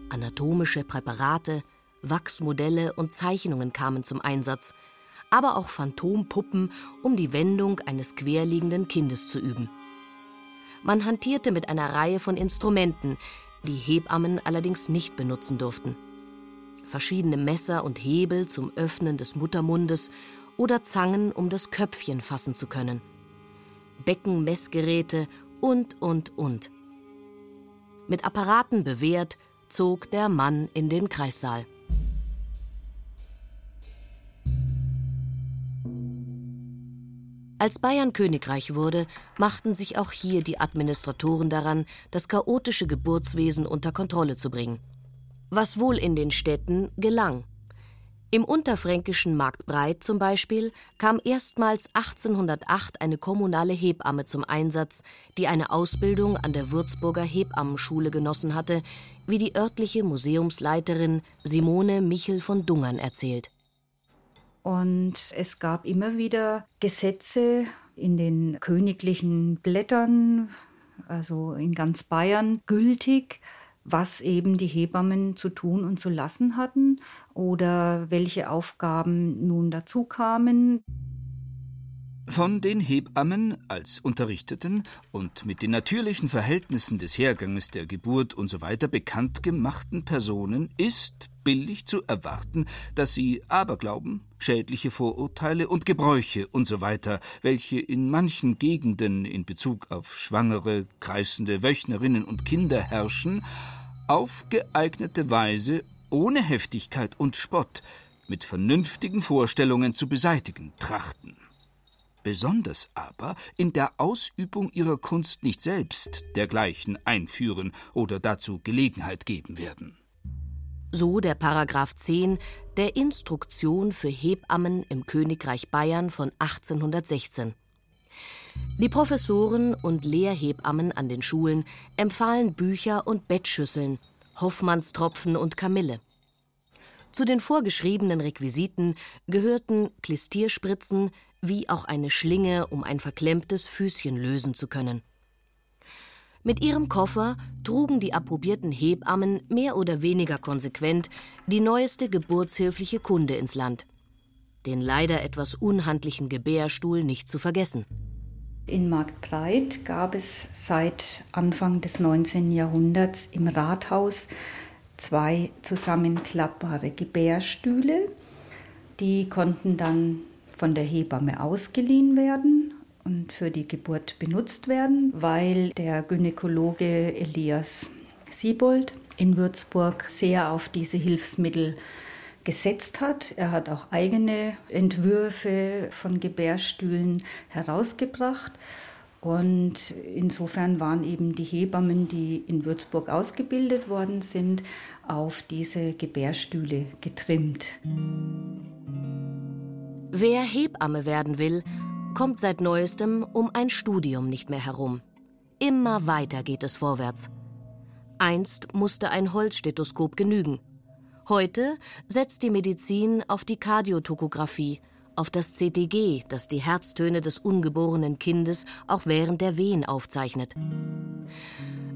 Anatomische Präparate, Wachsmodelle und Zeichnungen kamen zum Einsatz, aber auch Phantompuppen, um die Wendung eines querliegenden Kindes zu üben. Man hantierte mit einer Reihe von Instrumenten, die Hebammen allerdings nicht benutzen durften. Verschiedene Messer und Hebel zum Öffnen des Muttermundes oder Zangen, um das Köpfchen fassen zu können. Beckenmessgeräte und, und, und. Mit Apparaten bewehrt, zog der Mann in den Kreissaal. Als Bayern Königreich wurde, machten sich auch hier die Administratoren daran, das chaotische Geburtswesen unter Kontrolle zu bringen. Was wohl in den Städten gelang. Im unterfränkischen Marktbreit zum Beispiel kam erstmals 1808 eine kommunale Hebamme zum Einsatz, die eine Ausbildung an der Würzburger Hebammenschule genossen hatte, wie die örtliche Museumsleiterin Simone Michel von Dungern erzählt. Und es gab immer wieder Gesetze in den königlichen Blättern, also in ganz Bayern, gültig, was eben die Hebammen zu tun und zu lassen hatten oder welche Aufgaben nun dazu kamen. Von den Hebammen als Unterrichteten und mit den natürlichen Verhältnissen des Herganges der Geburt usw. So bekannt gemachten Personen ist billig zu erwarten, dass sie Aberglauben, schädliche Vorurteile und Gebräuche usw., so welche in manchen Gegenden in Bezug auf Schwangere, kreisende Wöchnerinnen und Kinder herrschen, auf geeignete Weise ohne Heftigkeit und Spott mit vernünftigen Vorstellungen zu beseitigen trachten besonders aber in der Ausübung ihrer Kunst nicht selbst dergleichen einführen oder dazu Gelegenheit geben werden. So der Paragraph 10 der Instruktion für Hebammen im Königreich Bayern von 1816. Die Professoren und Lehrhebammen an den Schulen empfahlen Bücher und Bettschüsseln, Hoffmannstropfen und Kamille. Zu den vorgeschriebenen Requisiten gehörten Klistierspritzen, wie auch eine Schlinge, um ein verklemmtes Füßchen lösen zu können. Mit ihrem Koffer trugen die approbierten Hebammen mehr oder weniger konsequent die neueste geburtshilfliche Kunde ins Land. Den leider etwas unhandlichen Gebärstuhl nicht zu vergessen. In Marktbreit gab es seit Anfang des 19. Jahrhunderts im Rathaus zwei zusammenklappbare Gebärstühle. Die konnten dann von der Hebamme ausgeliehen werden und für die Geburt benutzt werden, weil der Gynäkologe Elias Siebold in Würzburg sehr auf diese Hilfsmittel gesetzt hat. Er hat auch eigene Entwürfe von Gebärstühlen herausgebracht. Und insofern waren eben die Hebammen, die in Würzburg ausgebildet worden sind, auf diese Gebärstühle getrimmt. Wer Hebamme werden will, kommt seit neuestem um ein Studium nicht mehr herum. Immer weiter geht es vorwärts. Einst musste ein Holzstethoskop genügen. Heute setzt die Medizin auf die Kardiotokographie, auf das CTG, das die Herztöne des ungeborenen Kindes auch während der Wehen aufzeichnet.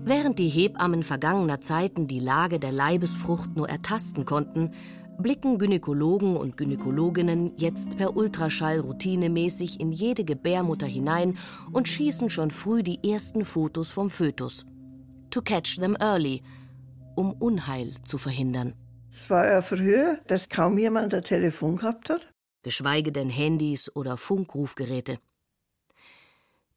Während die Hebammen vergangener Zeiten die Lage der Leibesfrucht nur ertasten konnten, blicken Gynäkologen und Gynäkologinnen jetzt per Ultraschall routinemäßig in jede Gebärmutter hinein und schießen schon früh die ersten Fotos vom Fötus. To catch them early, um Unheil zu verhindern. Es war ja früher, dass kaum jemand ein Telefon gehabt hat. Geschweige denn Handys oder Funkrufgeräte.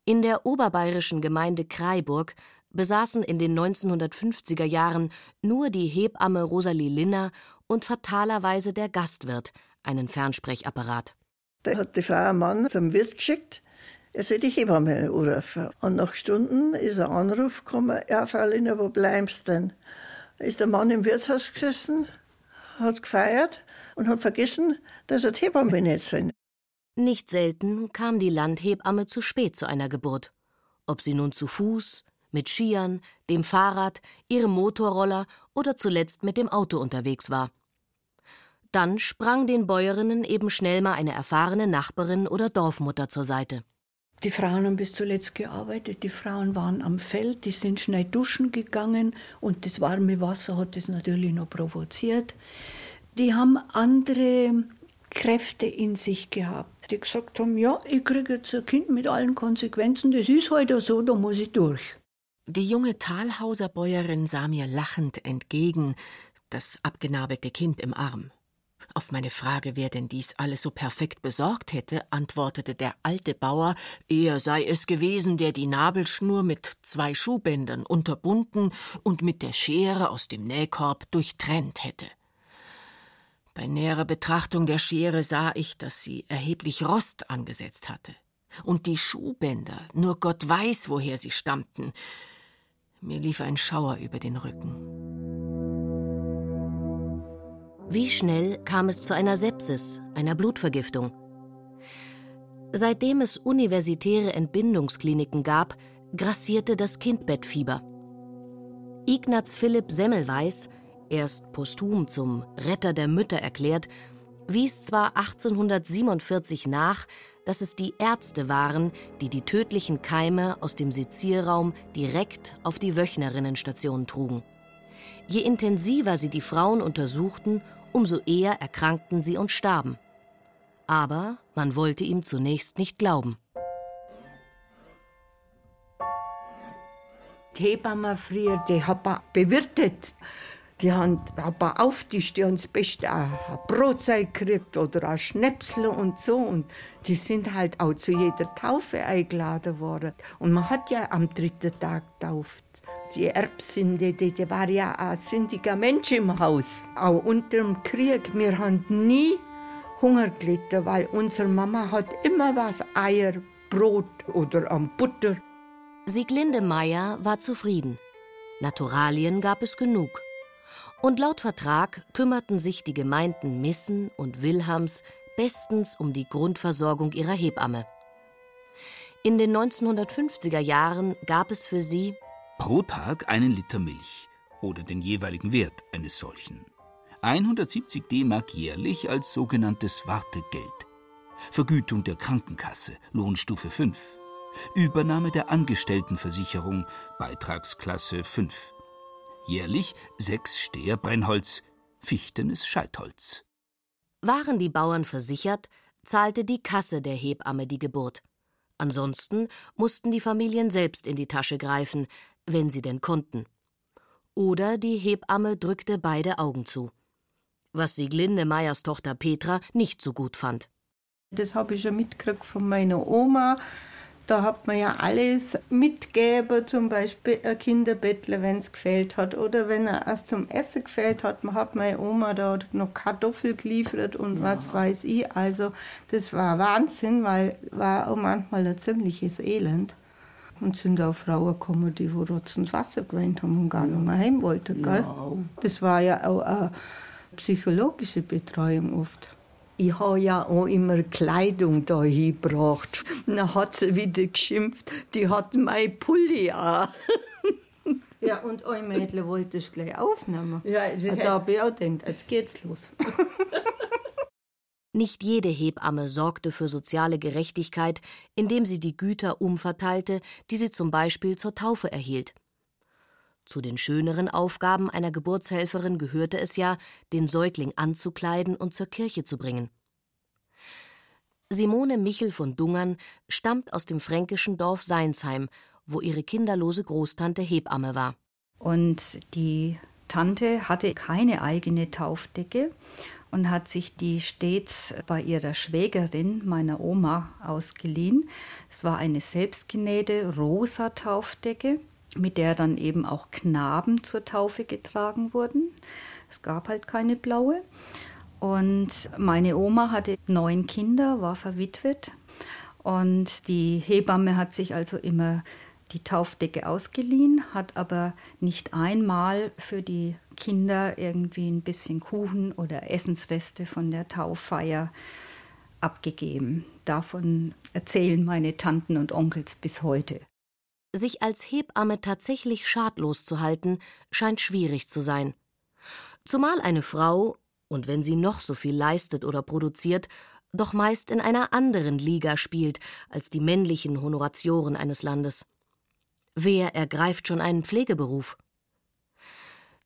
In der oberbayerischen Gemeinde Kreiburg besaßen in den 1950er Jahren nur die Hebamme Rosalie Linner und fatalerweise der Gastwirt einen Fernsprechapparat. Da hat die Frau einen Mann zum Wirt geschickt, er soll die Hebamme anrufen. Und nach Stunden ist ein Anruf gekommen, ja, Frau Linner, wo bleibst denn? Ist der Mann im Wirtshaus gesessen, hat gefeiert und hat vergessen, dass er die Hebamme nicht sind. Nicht selten kam die Landhebamme zu spät zu einer Geburt. Ob sie nun zu Fuß, mit Skiern, dem Fahrrad, ihrem Motorroller oder zuletzt mit dem Auto unterwegs war. Dann sprang den Bäuerinnen eben schnell mal eine erfahrene Nachbarin oder Dorfmutter zur Seite. Die Frauen haben bis zuletzt gearbeitet, die Frauen waren am Feld, die sind schnell duschen gegangen und das warme Wasser hat das natürlich noch provoziert. Die haben andere Kräfte in sich gehabt, die gesagt haben, ja, ich kriege jetzt ein Kind mit allen Konsequenzen, das ist heute halt so, da muss ich durch. Die junge Talhauser Bäuerin sah mir lachend entgegen, das abgenabelte Kind im Arm. Auf meine Frage, wer denn dies alles so perfekt besorgt hätte, antwortete der alte Bauer, er sei es gewesen, der die Nabelschnur mit zwei Schuhbändern unterbunden und mit der Schere aus dem Nähkorb durchtrennt hätte. Bei näherer Betrachtung der Schere sah ich, dass sie erheblich Rost angesetzt hatte. Und die Schuhbänder, nur Gott weiß, woher sie stammten. Mir lief ein Schauer über den Rücken. Wie schnell kam es zu einer Sepsis, einer Blutvergiftung? Seitdem es universitäre Entbindungskliniken gab, grassierte das Kindbettfieber. Ignaz Philipp Semmelweis, erst posthum zum Retter der Mütter erklärt, wies zwar 1847 nach, dass es die Ärzte waren, die die tödlichen Keime aus dem Sezierraum direkt auf die Wöchnerinnenstation trugen. Je intensiver sie die Frauen untersuchten, umso eher erkrankten sie und starben. Aber man wollte ihm zunächst nicht glauben. Die Hebamme früher, die hat man bewirtet. Die haben aber auftischt, die haben das Beste ein Brotzeit gekriegt oder ein Schnäpsel und so. Und die sind halt auch zu jeder Taufe eingeladen worden. Und man hat ja am dritten Tag getauft die Erbsünde, die, die war ja ein sündiger Mensch im Haus. Auch unter dem Krieg, wir haben nie Hunger gelitten, weil unsere Mama hat immer was, Eier, Brot oder am Butter. Sieglinde Meyer war zufrieden. Naturalien gab es genug. Und laut Vertrag kümmerten sich die Gemeinden Missen und Wilhams bestens um die Grundversorgung ihrer Hebamme. In den 1950er Jahren gab es für sie Pro Tag einen Liter Milch oder den jeweiligen Wert eines solchen. 170 D-Mark jährlich als sogenanntes Wartegeld. Vergütung der Krankenkasse, Lohnstufe 5. Übernahme der Angestelltenversicherung, Beitragsklasse 5. Jährlich sechs Steher Brennholz, fichtenes Scheitholz. Waren die Bauern versichert, zahlte die Kasse der Hebamme die Geburt. Ansonsten mussten die Familien selbst in die Tasche greifen, wenn sie denn konnten. Oder die Hebamme drückte beide Augen zu. Was Sieglinde Meyers Tochter Petra nicht so gut fand. Das habe ich ja mitgekriegt von meiner Oma. Da hat man ja alles mitgegeben, zum Beispiel ein Kinderbettler, wenn es gefehlt hat. Oder wenn er erst zum Essen gefehlt hat, man hat meine Oma da noch Kartoffel geliefert und ja. was weiß ich. Also das war Wahnsinn, weil war auch manchmal ein ziemliches Elend. Und sind auch Frauen gekommen, die wo Rotz und Wasser geweint haben und gar nicht mehr heim wollten. Gell? Ja. Das war ja auch eine psychologische Betreuung oft. Ich habe ja auch immer Kleidung da hingebracht. Dann hat sie wieder geschimpft, die hat mein Pulli an. Ja, und ein Mädchen wollte es gleich aufnehmen. Ja, da habe ich auch gedacht, jetzt geht's los. Nicht jede Hebamme sorgte für soziale Gerechtigkeit, indem sie die Güter umverteilte, die sie zum Beispiel zur Taufe erhielt. Zu den schöneren Aufgaben einer Geburtshelferin gehörte es ja, den Säugling anzukleiden und zur Kirche zu bringen. Simone Michel von Dungern stammt aus dem fränkischen Dorf Seinsheim, wo ihre kinderlose Großtante Hebamme war. Und die Tante hatte keine eigene Taufdecke und hat sich die stets bei ihrer Schwägerin, meiner Oma, ausgeliehen. Es war eine selbstgenähte rosa Taufdecke, mit der dann eben auch Knaben zur Taufe getragen wurden. Es gab halt keine blaue. Und meine Oma hatte neun Kinder, war verwitwet. Und die Hebamme hat sich also immer die Taufdecke ausgeliehen, hat aber nicht einmal für die Kinder irgendwie ein bisschen Kuchen oder Essensreste von der Tauffeier abgegeben. Davon erzählen meine Tanten und Onkels bis heute. Sich als Hebamme tatsächlich schadlos zu halten, scheint schwierig zu sein. Zumal eine Frau, und wenn sie noch so viel leistet oder produziert, doch meist in einer anderen Liga spielt als die männlichen Honoratioren eines Landes. Wer ergreift schon einen Pflegeberuf?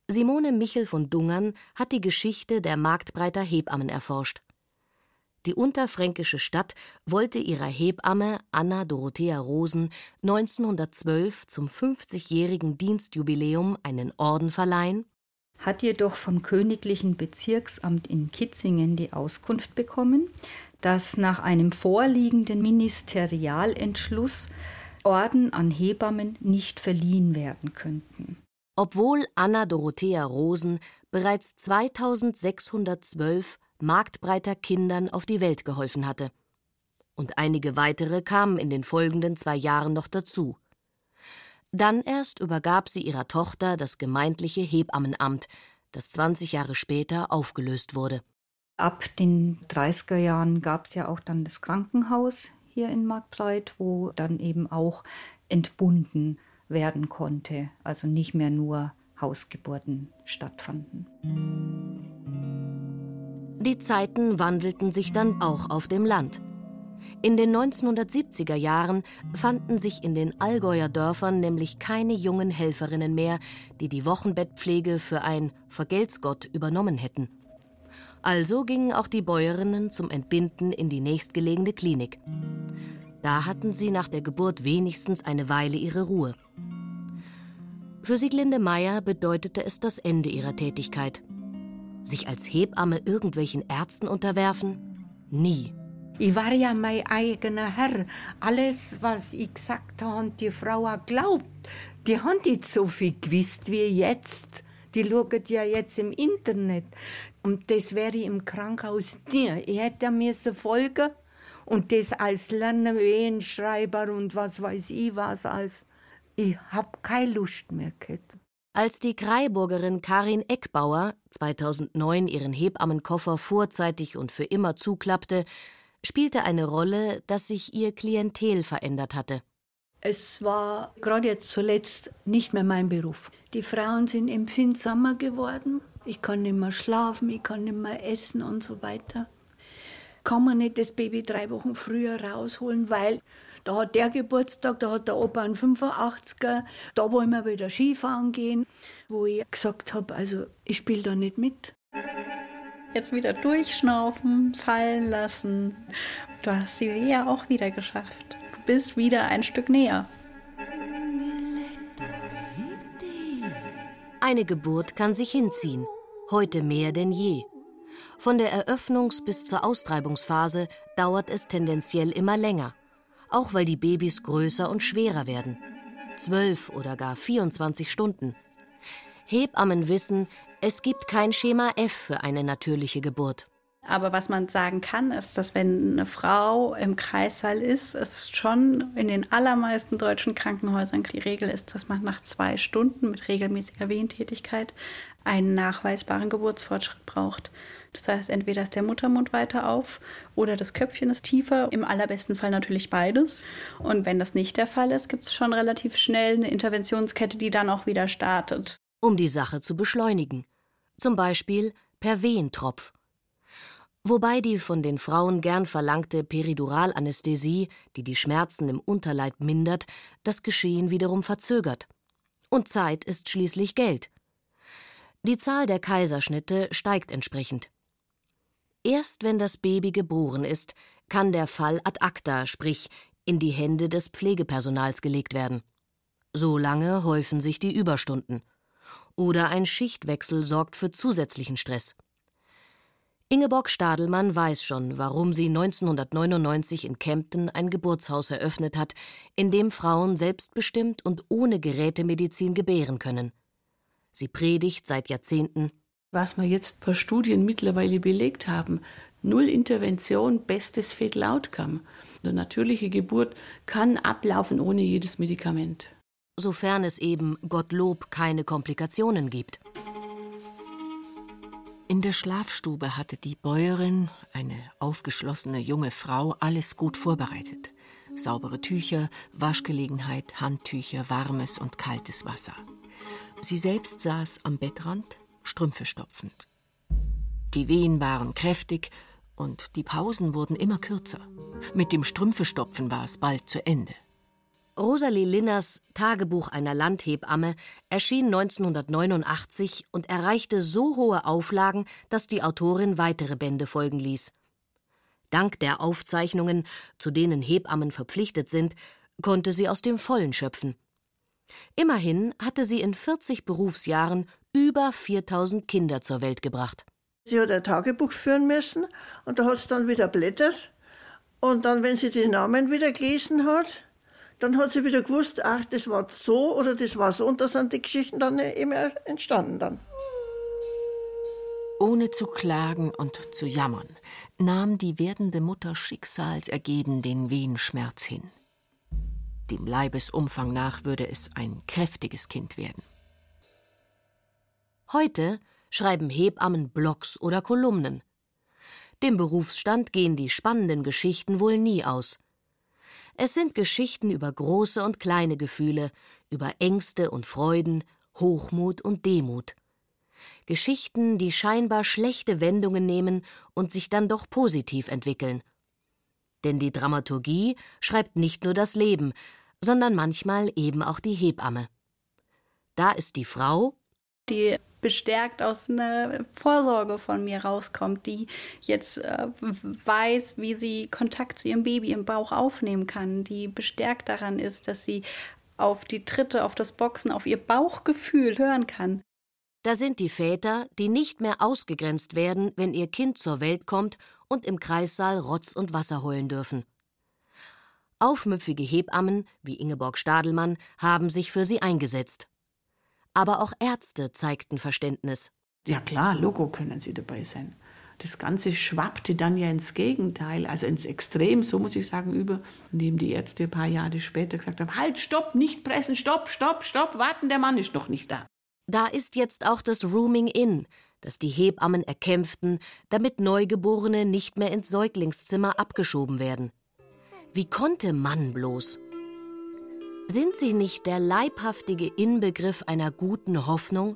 Simone Michel von Dungern hat die Geschichte der Marktbreiter Hebammen erforscht. Die unterfränkische Stadt wollte ihrer Hebamme Anna Dorothea Rosen 1912 zum 50-jährigen Dienstjubiläum einen Orden verleihen hat jedoch vom Königlichen Bezirksamt in Kitzingen die Auskunft bekommen, dass nach einem vorliegenden Ministerialentschluss Orden an Hebammen nicht verliehen werden könnten. Obwohl Anna Dorothea Rosen bereits 2612 marktbreiter Kindern auf die Welt geholfen hatte. Und einige weitere kamen in den folgenden zwei Jahren noch dazu. Dann erst übergab sie ihrer Tochter das gemeindliche Hebammenamt, das 20 Jahre später aufgelöst wurde. Ab den 30er Jahren gab es ja auch dann das Krankenhaus hier in Marktbreit, wo dann eben auch entbunden werden konnte, also nicht mehr nur Hausgeburten stattfanden. Die Zeiten wandelten sich dann auch auf dem Land. In den 1970er Jahren fanden sich in den Allgäuer Dörfern nämlich keine jungen Helferinnen mehr, die die Wochenbettpflege für ein Vergeltsgott übernommen hätten. Also gingen auch die Bäuerinnen zum Entbinden in die nächstgelegene Klinik. Da hatten sie nach der Geburt wenigstens eine Weile ihre Ruhe. Für Sieglinde Meyer bedeutete es das Ende ihrer Tätigkeit. Sich als Hebamme irgendwelchen Ärzten unterwerfen? Nie. Ich war ja mein eigener Herr. Alles, was ich gesagt habe, und die Frau auch glaubt. Die haben nicht so viel gewusst wie jetzt. Die schauen ja jetzt im Internet. Und das wäre im Krankenhaus nie. Ich hätte müssen folgen und das als Lernen, Wehenschreiber und was weiß ich was als. Ich hab keine Lust mehr gehabt. Als die Kreiburgerin Karin Eckbauer 2009 ihren Hebammenkoffer vorzeitig und für immer zuklappte, spielte eine Rolle, dass sich ihr Klientel verändert hatte. Es war gerade jetzt zuletzt nicht mehr mein Beruf. Die Frauen sind empfindsamer geworden. Ich kann nicht mehr schlafen, ich kann nicht mehr essen und so weiter. Kann man nicht das Baby drei Wochen früher rausholen, weil da hat der Geburtstag, da hat der Opa einen 85er, da wollen wir wieder Skifahren gehen, wo ich gesagt habe, also ich spiele da nicht mit. Jetzt wieder durchschnaufen, fallen lassen. Du hast die Wehe auch wieder geschafft. Du bist wieder ein Stück näher. Eine Geburt kann sich hinziehen, heute mehr denn je. Von der Eröffnungs- bis zur Austreibungsphase dauert es tendenziell immer länger, auch weil die Babys größer und schwerer werden. Zwölf oder gar 24 Stunden. Hebammen wissen, es gibt kein Schema F für eine natürliche Geburt. Aber was man sagen kann, ist, dass wenn eine Frau im Kreissaal ist, es schon in den allermeisten deutschen Krankenhäusern die Regel ist, dass man nach zwei Stunden mit regelmäßiger Wehentätigkeit einen nachweisbaren Geburtsfortschritt braucht. Das heißt, entweder ist der Muttermund weiter auf oder das Köpfchen ist tiefer. Im allerbesten Fall natürlich beides. Und wenn das nicht der Fall ist, gibt es schon relativ schnell eine Interventionskette, die dann auch wieder startet. Um die Sache zu beschleunigen. Zum Beispiel per Wehentropf. Wobei die von den Frauen gern verlangte Periduralanästhesie, die die Schmerzen im Unterleib mindert, das Geschehen wiederum verzögert. Und Zeit ist schließlich Geld. Die Zahl der Kaiserschnitte steigt entsprechend. Erst wenn das Baby geboren ist, kann der Fall ad acta, sprich in die Hände des Pflegepersonals gelegt werden. So lange häufen sich die Überstunden. Oder ein Schichtwechsel sorgt für zusätzlichen Stress. Ingeborg Stadelmann weiß schon, warum sie 1999 in Kempten ein Geburtshaus eröffnet hat, in dem Frauen selbstbestimmt und ohne Gerätemedizin gebären können. Sie predigt seit Jahrzehnten. Was wir jetzt per Studien mittlerweile belegt haben, null Intervention, bestes Fetal Outcome. Eine natürliche Geburt kann ablaufen ohne jedes Medikament. Sofern es eben, Gottlob, keine Komplikationen gibt. In der Schlafstube hatte die Bäuerin, eine aufgeschlossene junge Frau, alles gut vorbereitet. Saubere Tücher, Waschgelegenheit, Handtücher, warmes und kaltes Wasser. Sie selbst saß am Bettrand, Strümpfe stopfend. Die Wehen waren kräftig und die Pausen wurden immer kürzer. Mit dem Strümpfestopfen war es bald zu Ende. Rosalie Linners Tagebuch einer Landhebamme erschien 1989 und erreichte so hohe Auflagen, dass die Autorin weitere Bände folgen ließ. Dank der Aufzeichnungen, zu denen Hebammen verpflichtet sind, konnte sie aus dem Vollen schöpfen. Immerhin hatte sie in 40 Berufsjahren über 4000 Kinder zur Welt gebracht. Sie hat ein Tagebuch führen müssen und da hat sie dann wieder blättert. Und dann, wenn sie die Namen wieder gelesen hat, dann hat sie wieder gewusst, ach, das war so oder das war so. Und da sind die Geschichten dann immer entstanden dann. Ohne zu klagen und zu jammern, nahm die werdende Mutter schicksalsergeben den Wehenschmerz hin. Dem Leibesumfang nach würde es ein kräftiges Kind werden. Heute schreiben Hebammen Blogs oder Kolumnen. Dem Berufsstand gehen die spannenden Geschichten wohl nie aus. Es sind Geschichten über große und kleine Gefühle, über Ängste und Freuden, Hochmut und Demut. Geschichten, die scheinbar schlechte Wendungen nehmen und sich dann doch positiv entwickeln. Denn die Dramaturgie schreibt nicht nur das Leben, sondern manchmal eben auch die Hebamme. Da ist die Frau, die bestärkt aus einer Vorsorge von mir rauskommt, die jetzt äh, weiß, wie sie Kontakt zu ihrem Baby im Bauch aufnehmen kann, die bestärkt daran ist, dass sie auf die Tritte, auf das Boxen, auf ihr Bauchgefühl hören kann. Da sind die Väter, die nicht mehr ausgegrenzt werden, wenn ihr Kind zur Welt kommt und im Kreissaal Rotz und Wasser holen dürfen. Aufmüpfige Hebammen wie Ingeborg Stadelmann haben sich für sie eingesetzt. Aber auch Ärzte zeigten Verständnis. Ja klar, Logo können sie dabei sein. Das Ganze schwappte dann ja ins Gegenteil, also ins Extrem, so muss ich sagen, über, indem die Ärzte ein paar Jahre später gesagt haben, halt, stopp, nicht pressen, stopp, stopp, stopp, warten, der Mann ist noch nicht da. Da ist jetzt auch das Rooming In, das die Hebammen erkämpften, damit Neugeborene nicht mehr ins Säuglingszimmer abgeschoben werden. Wie konnte Mann bloß? Sind sie nicht der leibhaftige Inbegriff einer guten Hoffnung?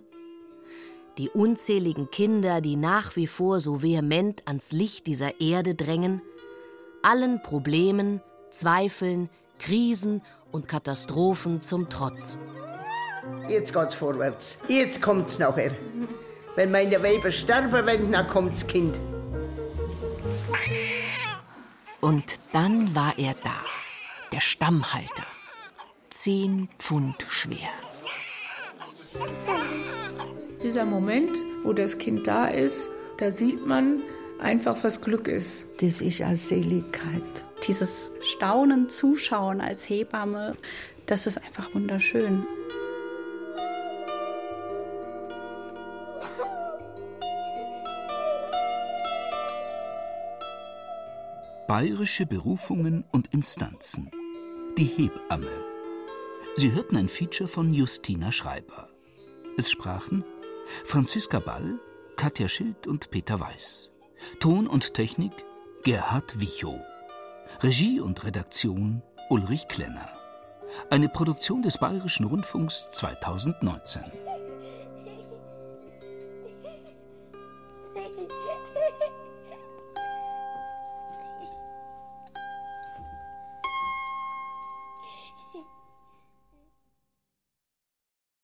Die unzähligen Kinder, die nach wie vor so vehement ans Licht dieser Erde drängen, allen Problemen, Zweifeln, Krisen und Katastrophen zum Trotz. Jetzt geht's vorwärts. Jetzt kommt's nachher. Wenn meine Weiber sterben, wenn dann kommt's Kind. Und dann war er da, der Stammhalter zehn Pfund schwer. Dieser Moment, wo das Kind da ist, da sieht man einfach, was Glück ist. Das ist eine Seligkeit. Dieses Staunen, Zuschauen als Hebamme, das ist einfach wunderschön. Bayerische Berufungen und Instanzen. Die Hebamme Sie hörten ein Feature von Justina Schreiber. Es sprachen Franziska Ball, Katja Schild und Peter Weiß. Ton und Technik Gerhard Wichow. Regie und Redaktion Ulrich Klenner. Eine Produktion des Bayerischen Rundfunks 2019.